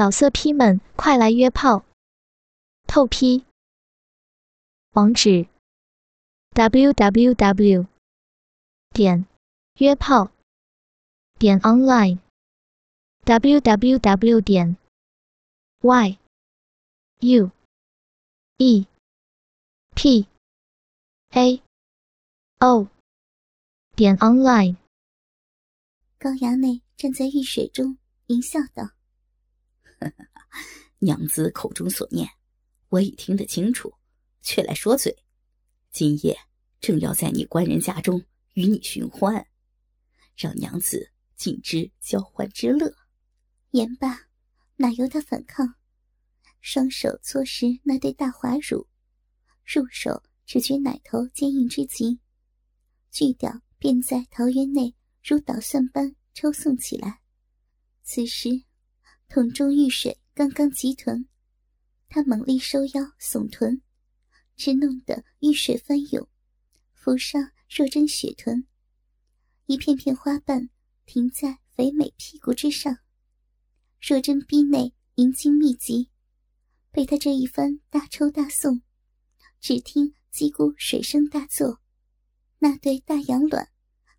老色批们，快来约炮！透批。网址：w w w 点约炮点 online w w w 点 y u e p a o 点 online。高衙内站在浴水中，淫笑道。娘子口中所念，我已听得清楚，却来说嘴。今夜正要在你官人家中与你寻欢，让娘子尽知交欢之乐。言罢，哪由他反抗？双手搓实那对大滑乳，入手只觉奶头坚硬之极，巨屌便在桃园内如捣蒜般抽送起来。此时。桶中浴水刚刚急臀，他猛力收腰耸臀，只弄得浴水翻涌，浮上若真雪臀，一片片花瓣停在肥美屁股之上。若真逼内阴茎密集，被他这一番大抽大送，只听叽咕水声大作，那对大羊卵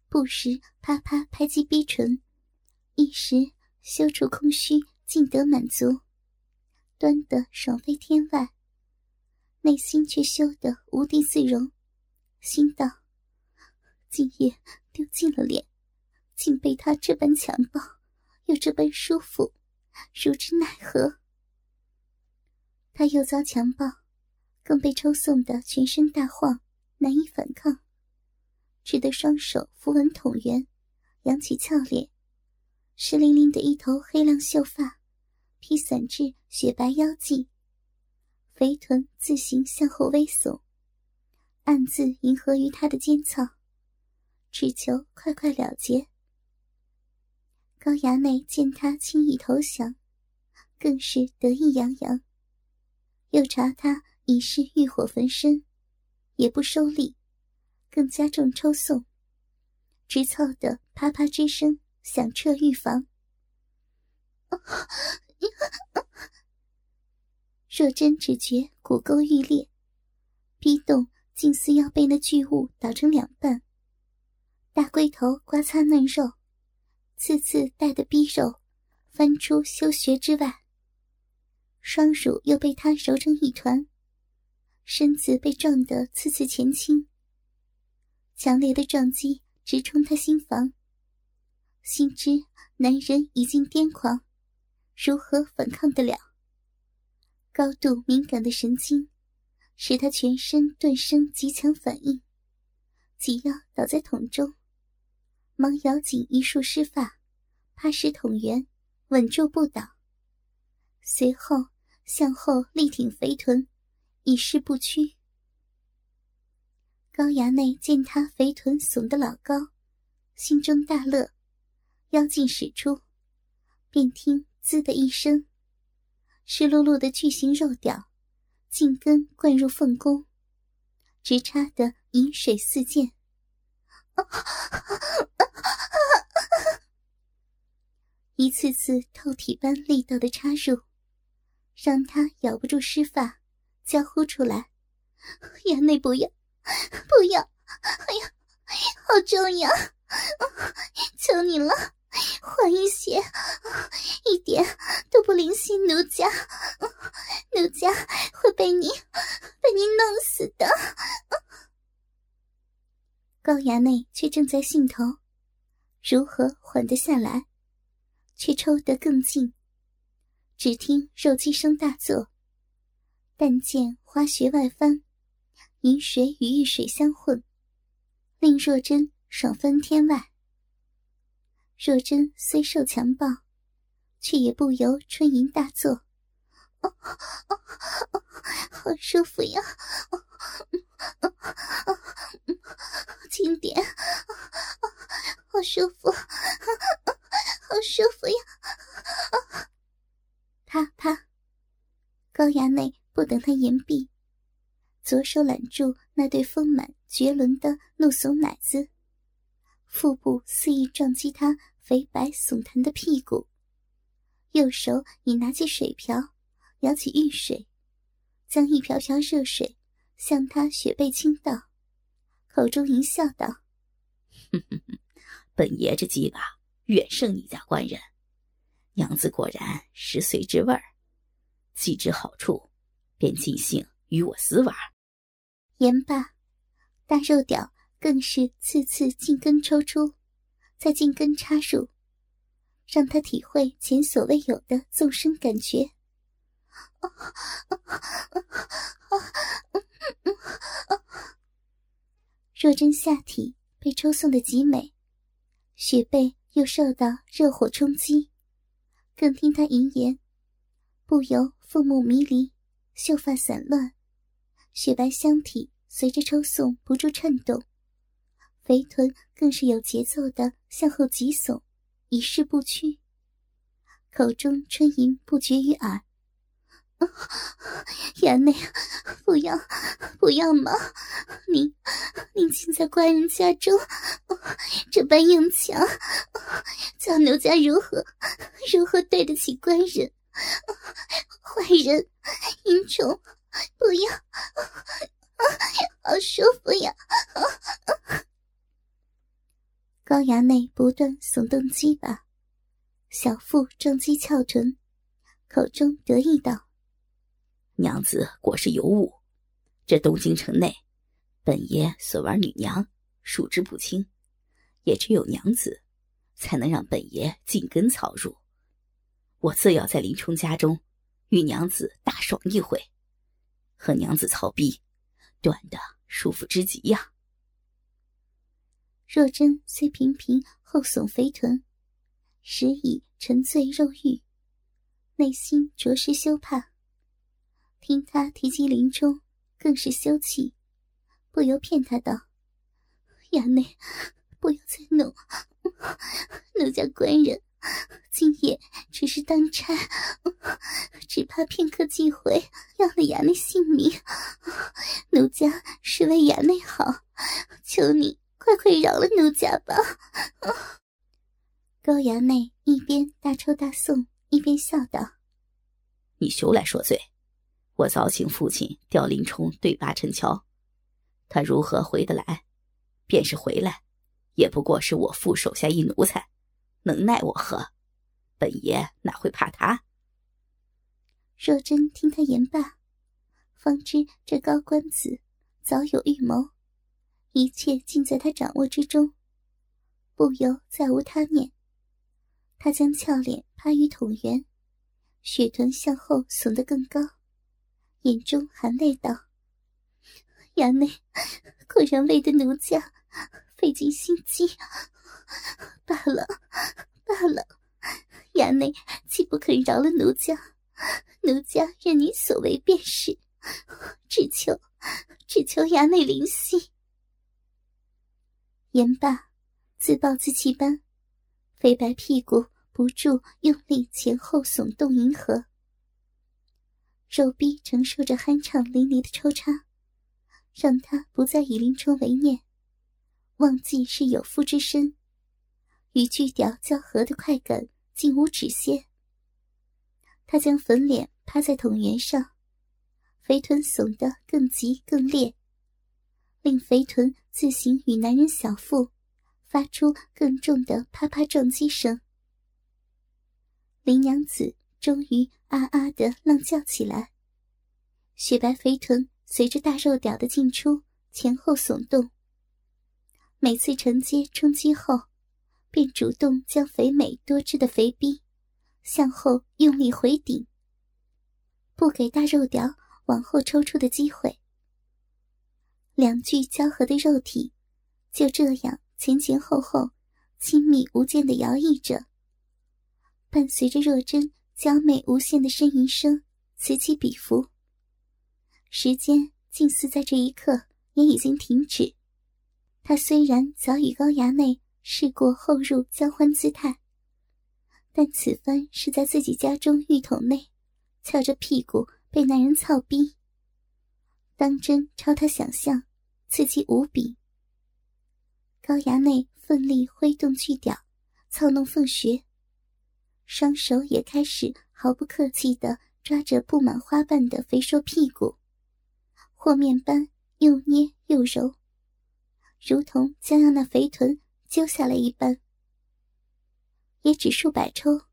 不时啪啪拍击逼唇，一时羞处空虚。尽得满足，端得爽飞天外，内心却羞得无地自容，心道：今夜丢尽了脸，竟被他这般强暴，又这般舒服，如之奈何？他又遭强暴，更被抽送得全身大晃，难以反抗，只得双手扶稳桶圆，扬起俏脸，湿淋淋的一头黑亮秀发。披散至雪白腰际，肥臀自行向后微耸，暗自迎合于他的尖操，只求快快了结。高衙内见他轻易投降，更是得意洋洋。又查他已是欲火焚身，也不收力，更加重抽送，直操的啪啪之声响彻浴房。若真只觉骨沟欲裂，逼动竟似要被那巨物捣成两半。大龟头刮擦嫩肉，次次带的逼肉翻出修穴之外。双乳又被他揉成一团，身子被撞得次次前倾。强烈的撞击直冲他心房，心知男人已经癫狂。如何反抗得了？高度敏感的神经，使他全身顿生极强反应，急要倒在桶中，忙咬紧一束湿发，怕使桶圆，稳住不倒。随后向后力挺肥臀，以示不屈。高衙内见他肥臀耸得老高，心中大乐，腰劲使出，便听。滋的一声，湿漉漉的巨型肉屌，进根灌入凤宫，直插得饮水四溅。一次次透体般力道的插入，让他咬不住湿发，叫呼出来：“衙内不要，不要！哎呀，好重呀！求你了！”缓一些，一点都不灵犀奴家，奴家会被你被你弄死的。高衙内却正在兴头，如何缓得下来？却抽得更劲。只听肉鸡声大作，但见花穴外翻，银水与玉水相混，令若真爽翻天外。若真虽受强暴，却也不由春吟大作。哦哦哦，好舒服呀！哦哦哦，轻点，好舒服，好舒服呀！啪啪，高衙内不等他言毕，左手揽住那对丰满绝伦的怒耸奶子，腹部肆意撞击他。肥白耸弹的屁股，右手已拿起水瓢，舀起浴水，将一瓢瓢热水向他雪背倾倒，口中淫笑道：“哼哼哼，本爷这鸡巴远胜你家官人，娘子果然食髓知味儿，既知好处，便尽兴与我私玩。”言罢，大肉屌更是次次进根抽出，再进根插入。让他体会前所未有的纵深感觉。若真下体被抽送的极美，雪背又受到热火冲击，更听他淫言，不由凤目迷离，秀发散乱，雪白香体随着抽送不住颤动，肥臀更是有节奏的向后急耸。一事不屈，口中春吟不绝于耳。衙内，不要，不要嘛！您，您竟在官人家中这般硬抢，叫奴家如何，如何对得起官人？坏人，淫虫，不要！好舒服呀！高衙内不断耸动鸡巴，小腹撞击翘臀，口中得意道：“娘子果是尤物，这东京城内，本爷所玩女娘数之不清，也只有娘子，才能让本爷进根草入。我自要在林冲家中，与娘子大爽一回，和娘子操逼，短的舒服之极呀。”若真虽频频后耸肥臀，实已沉醉肉欲，内心着实羞怕。听他提及林冲，更是羞气，不由骗他道：“衙内，不要再弄，奴家官人今夜只是当差，只怕片刻机会要了衙内性命。奴家是为衙内好，求你。”快快饶了奴家吧！高衙内一边大抽大送，一边笑道：“你休来说罪！我早请父亲调林冲对八陈桥，他如何回得来？便是回来，也不过是我父手下一奴才，能奈我何？本爷哪会怕他？”若真听他言罢，方知这高官子早有预谋。一切尽在他掌握之中，不由再无他念。他将俏脸趴于桶缘，雪臀向后耸得更高，眼中含泪道：“衙内果然为得奴家费尽心机，罢了罢了，衙内既不肯饶了奴家，奴家任你所为便是，只求只求衙内灵犀。”言罢，自暴自弃般，肥白屁股不住用力前后耸动，迎合肉臂承受着酣畅淋漓的抽插，让他不再以林冲为念，忘记是有夫之身，与巨屌交合的快感竟无止歇。他将粉脸趴在桶圆上，肥臀耸得更急更烈。令肥臀自行与男人小腹发出更重的啪啪撞击声，林娘子终于啊啊的浪叫起来。雪白肥臀随着大肉屌的进出前后耸动，每次承接冲击后，便主动将肥美多汁的肥逼向后用力回顶，不给大肉屌往后抽出的机会。两具交合的肉体，就这样前前后后、亲密无间的摇曳着，伴随着若真娇媚无限的呻吟声此起彼伏。时间竟似在这一刻也已经停止。他虽然早与高衙内试过后入交欢姿态，但此番是在自己家中浴桶内，翘着屁股被男人操逼，当真超他想象。刺激无比。高衙内奋力挥动巨屌，操弄凤穴。双手也开始毫不客气地抓着布满花瓣的肥硕屁股，和面般又捏又揉，如同将要那肥臀揪下来一般。也只数百抽，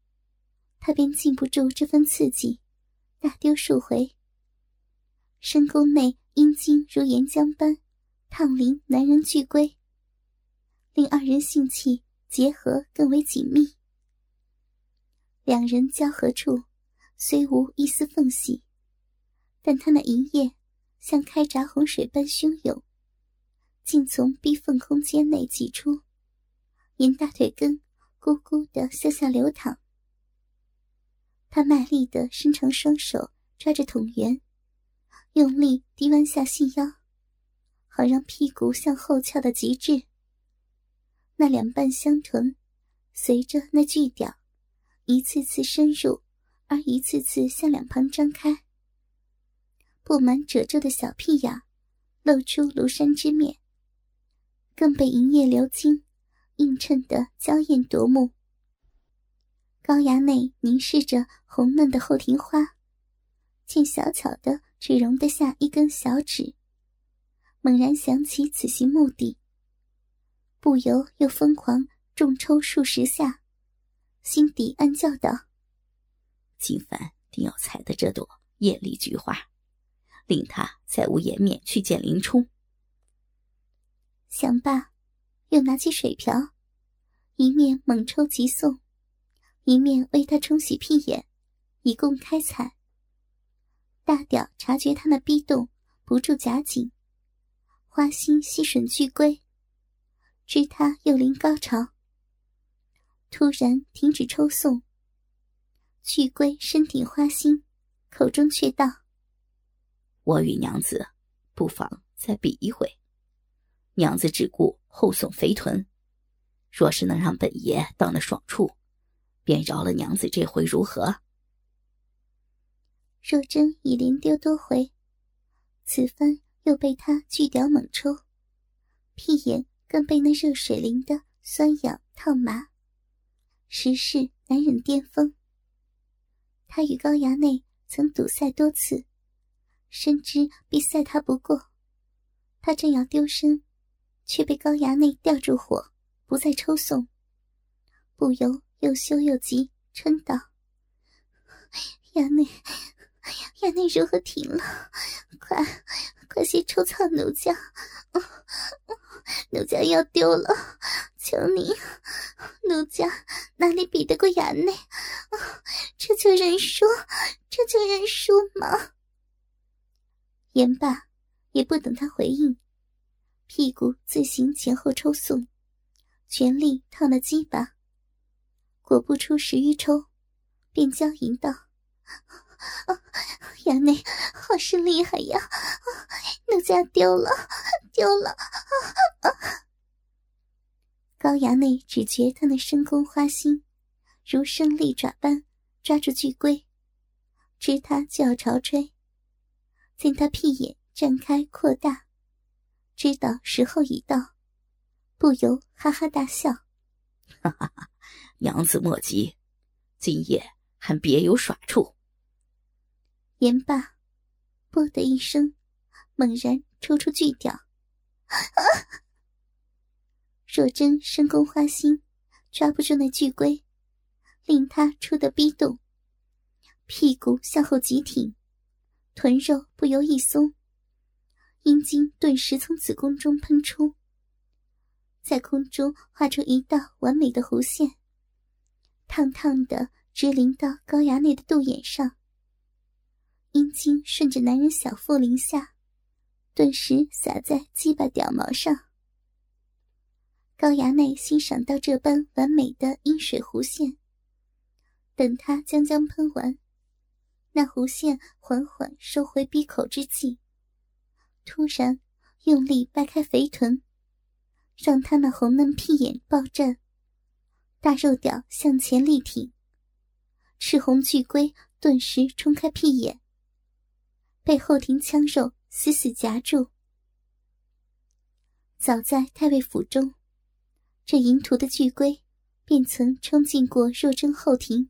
他便禁不住这份刺激，大丢数回。深宫内阴茎如岩浆般烫淋男人巨龟，令二人性气结合更为紧密。两人交合处虽无一丝缝隙，但他那银液像开闸洪水般汹涌，竟从逼缝空间内挤出，沿大腿根。咕咕的向下流淌，他卖力的伸长双手抓着桶圆，用力低弯下细腰，好让屁股向后翘到极致。那两瓣香臀随着那巨屌一次次深入，而一次次向两旁张开，布满褶皱的小屁眼露出庐山之面，更被银液流金。映衬的娇艳夺目，高衙内凝视着红嫩的后庭花，见小巧的只容得下一根小指，猛然想起此行目的，不由又疯狂重抽数十下，心底暗叫道：“金凡定要采的这朵艳丽菊花，令他再无颜面去见林冲。”想罢。又拿起水瓢，一面猛抽急送，一面为他冲洗屁眼，以供开采。大屌察觉他那逼动，不住夹紧，花心吸吮巨龟，知他又临高潮，突然停止抽送。巨龟身体花心，口中却道：“我与娘子，不妨再比一回。”娘子只顾后送肥臀，若是能让本爷到那爽处，便饶了娘子这回如何？若真已连丢多回，此番又被他巨屌猛抽，屁眼更被那热水淋得酸痒烫麻，实是难忍巅峰。他与高衙内曾赌赛多次，深知必赛他不过，他正要丢身。却被高衙内吊住火，不再抽送，不由又羞又急，嗔道：“衙内，衙内如何停了？快，快些抽草奴家，奴家要丢了！求你，奴家哪里比得过衙内？这就认输，这就认输吗？”言罢，也不等他回应。屁股自行前后抽送，全力套那鸡巴。果不出十余抽，便娇吟道：“衙内好是厉害呀！奴家丢了，丢了！”高衙内只觉他那深宫花心，如生利爪般抓住巨龟，知他就要朝吹，见他屁眼绽开扩大。知道时候已到，不由哈哈大笑：“哈哈哈，娘子莫急，今夜还别有耍处。”言罢，啵的一声，猛然抽出巨屌。若真深宫花心，抓不住那巨龟，令他出的逼动，屁股向后急挺，臀肉不由一松。阴茎顿时从子宫中喷出，在空中画出一道完美的弧线，烫烫的直淋到高衙内的肚眼上。阴茎顺着男人小腹淋下，顿时洒在鸡巴屌毛上。高衙内欣赏到这般完美的阴水弧线，等他将将喷完，那弧线缓缓收回闭口之际。突然，用力掰开肥臀，让他那红嫩屁眼爆绽，大肉屌向前力挺，赤红巨龟顿时冲开屁眼，被后庭枪肉死死夹住。早在太尉府中，这淫徒的巨龟便曾冲进过若真后庭，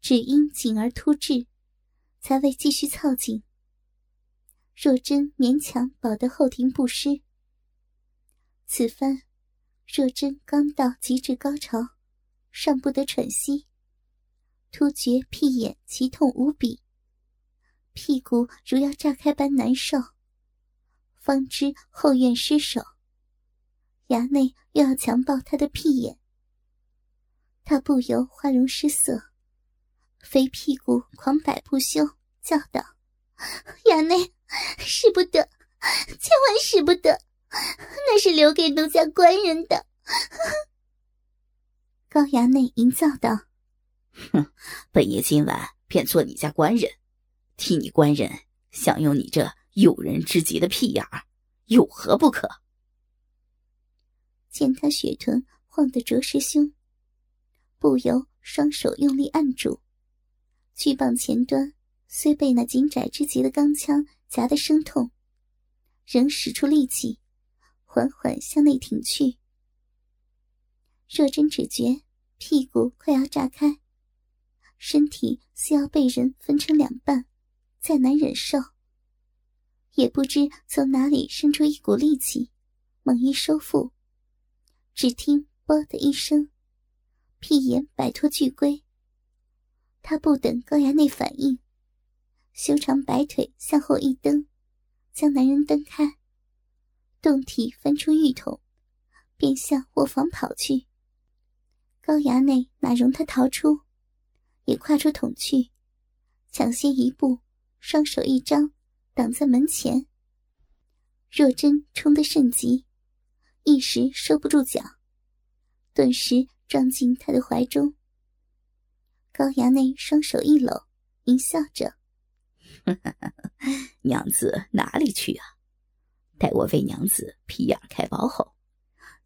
只因紧而突至，才未继续操紧。若真勉强保得后庭不失。此番，若真刚到极致高潮，尚不得喘息，突觉屁眼奇痛无比，屁股如要炸开般难受，方知后院失手，衙内又要强暴他的屁眼，他不由花容失色，肥屁股狂摆不休，叫道：“衙内！”使不得，千万使不得，那是留给奴家官人的。高衙内淫躁道：“哼，本爷今晚便做你家官人，替你官人享用你这诱人之极的屁眼儿，有何不可？”见他血臀晃得着实凶，不由双手用力按住，巨棒前端虽被那紧窄之极的钢枪。夹得生痛，仍使出力气，缓缓向内挺去。若真只觉屁股快要炸开，身体似要被人分成两半，再难忍受。也不知从哪里生出一股力气，猛一收腹，只听“啵”的一声，屁眼摆脱巨龟。他不等高衙内反应。修长白腿向后一蹬，将男人蹬开，胴体翻出浴桶，便向卧房跑去。高衙内哪容他逃出，也跨出桶去，抢先一步，双手一张，挡在门前。若真冲得甚急，一时收不住脚，顿时撞进他的怀中。高衙内双手一搂，淫笑着。娘子哪里去啊？待我为娘子皮眼开包后，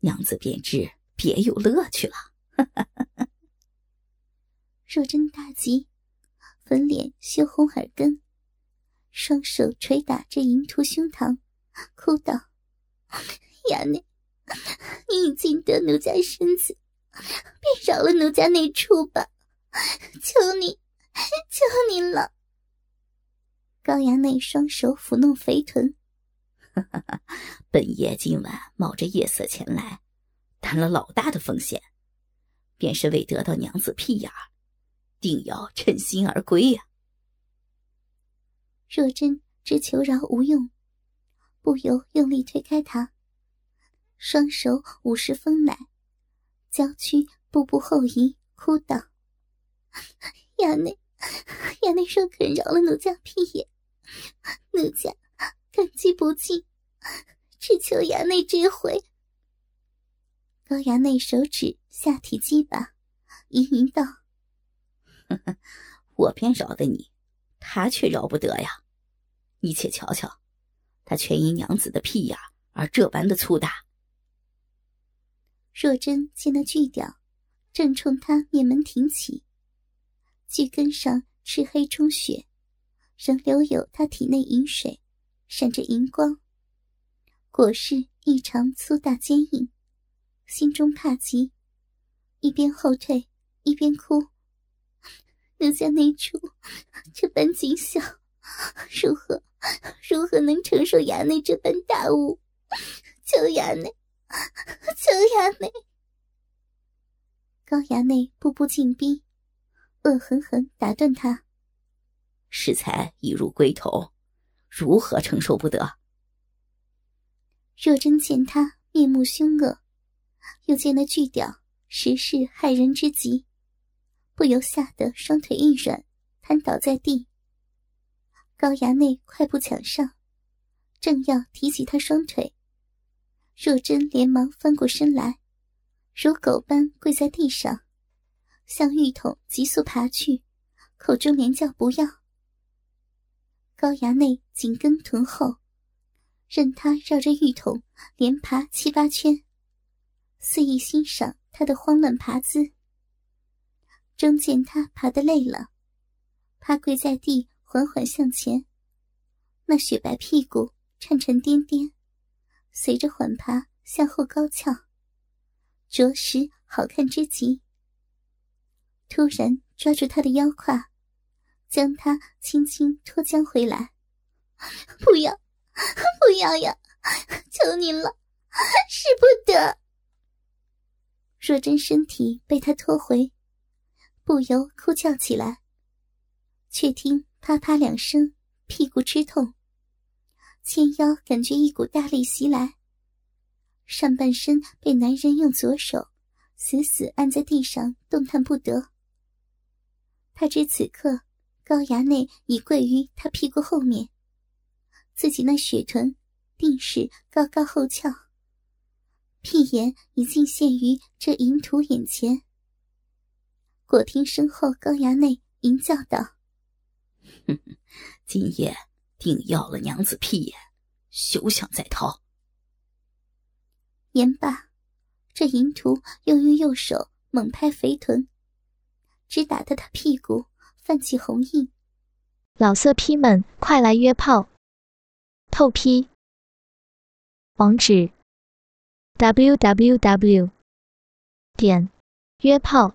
娘子便知别有乐趣了。若真大急，粉脸羞红耳根，双手捶打着淫徒胸膛，哭道：“衙内，你已经得奴家身子，便饶了奴家那处吧！求你，求你了！”高衙内双手抚弄肥臀，本爷今晚冒着夜色前来，担了老大的风险，便是为得到娘子屁眼，定要称心而归呀。若真知求饶无用，不由用力推开他，双手捂实丰奶，娇躯步步后移，哭道：“衙内，衙内若肯饶了奴家屁眼。”奴家感激不尽，只求衙内这回。高衙内手指下体击吧，吟吟道：“ 我偏饶得你，他却饶不得呀！你且瞧瞧，他全因娘子的屁眼而这般的粗大。”若真见那巨屌正冲他面门挺起，巨根上赤黑充血。仍留有他体内饮水，闪着银光。果是异常粗大坚硬，心中怕极，一边后退一边哭：“奴家内处这般景象，如何如何能承受衙内这般大物？求衙内，求衙内！”高衙内步步进逼，恶狠狠打断他。适才已入龟头，如何承受不得？若真见他面目凶恶，又见那巨屌实是害人之极，不由吓得双腿一软，瘫倒在地。高衙内快步抢上，正要提起他双腿，若真连忙翻过身来，如狗般跪在地上，向浴桶急速爬去，口中连叫不要。高衙内紧跟臀后，任他绕着浴桶连爬七八圈，肆意欣赏他的慌乱爬姿。终见他爬得累了，趴跪在地，缓缓向前，那雪白屁股颤颤颠颠，随着缓爬向后高翘，着实好看之极。突然抓住他的腰胯，将他轻轻拖将回来。不要，不要呀！求您了，使不得。若真身体被他拖回，不由哭叫起来。却听啪啪两声，屁股吃痛。纤腰感觉一股大力袭来，上半身被男人用左手死死按在地上，动弹不得。他知此刻高衙内已跪于他屁股后面，自己那雪臀定是高高后翘，屁眼已尽现于这淫徒眼前。果听身后高衙内淫叫道：“哼哼，今夜。”定要了娘子屁眼，休想再逃！言罢，这淫徒又用右手猛拍肥臀，直打得他屁股泛起红印。老色批们，快来约炮！透批。网址：w w w. 点约炮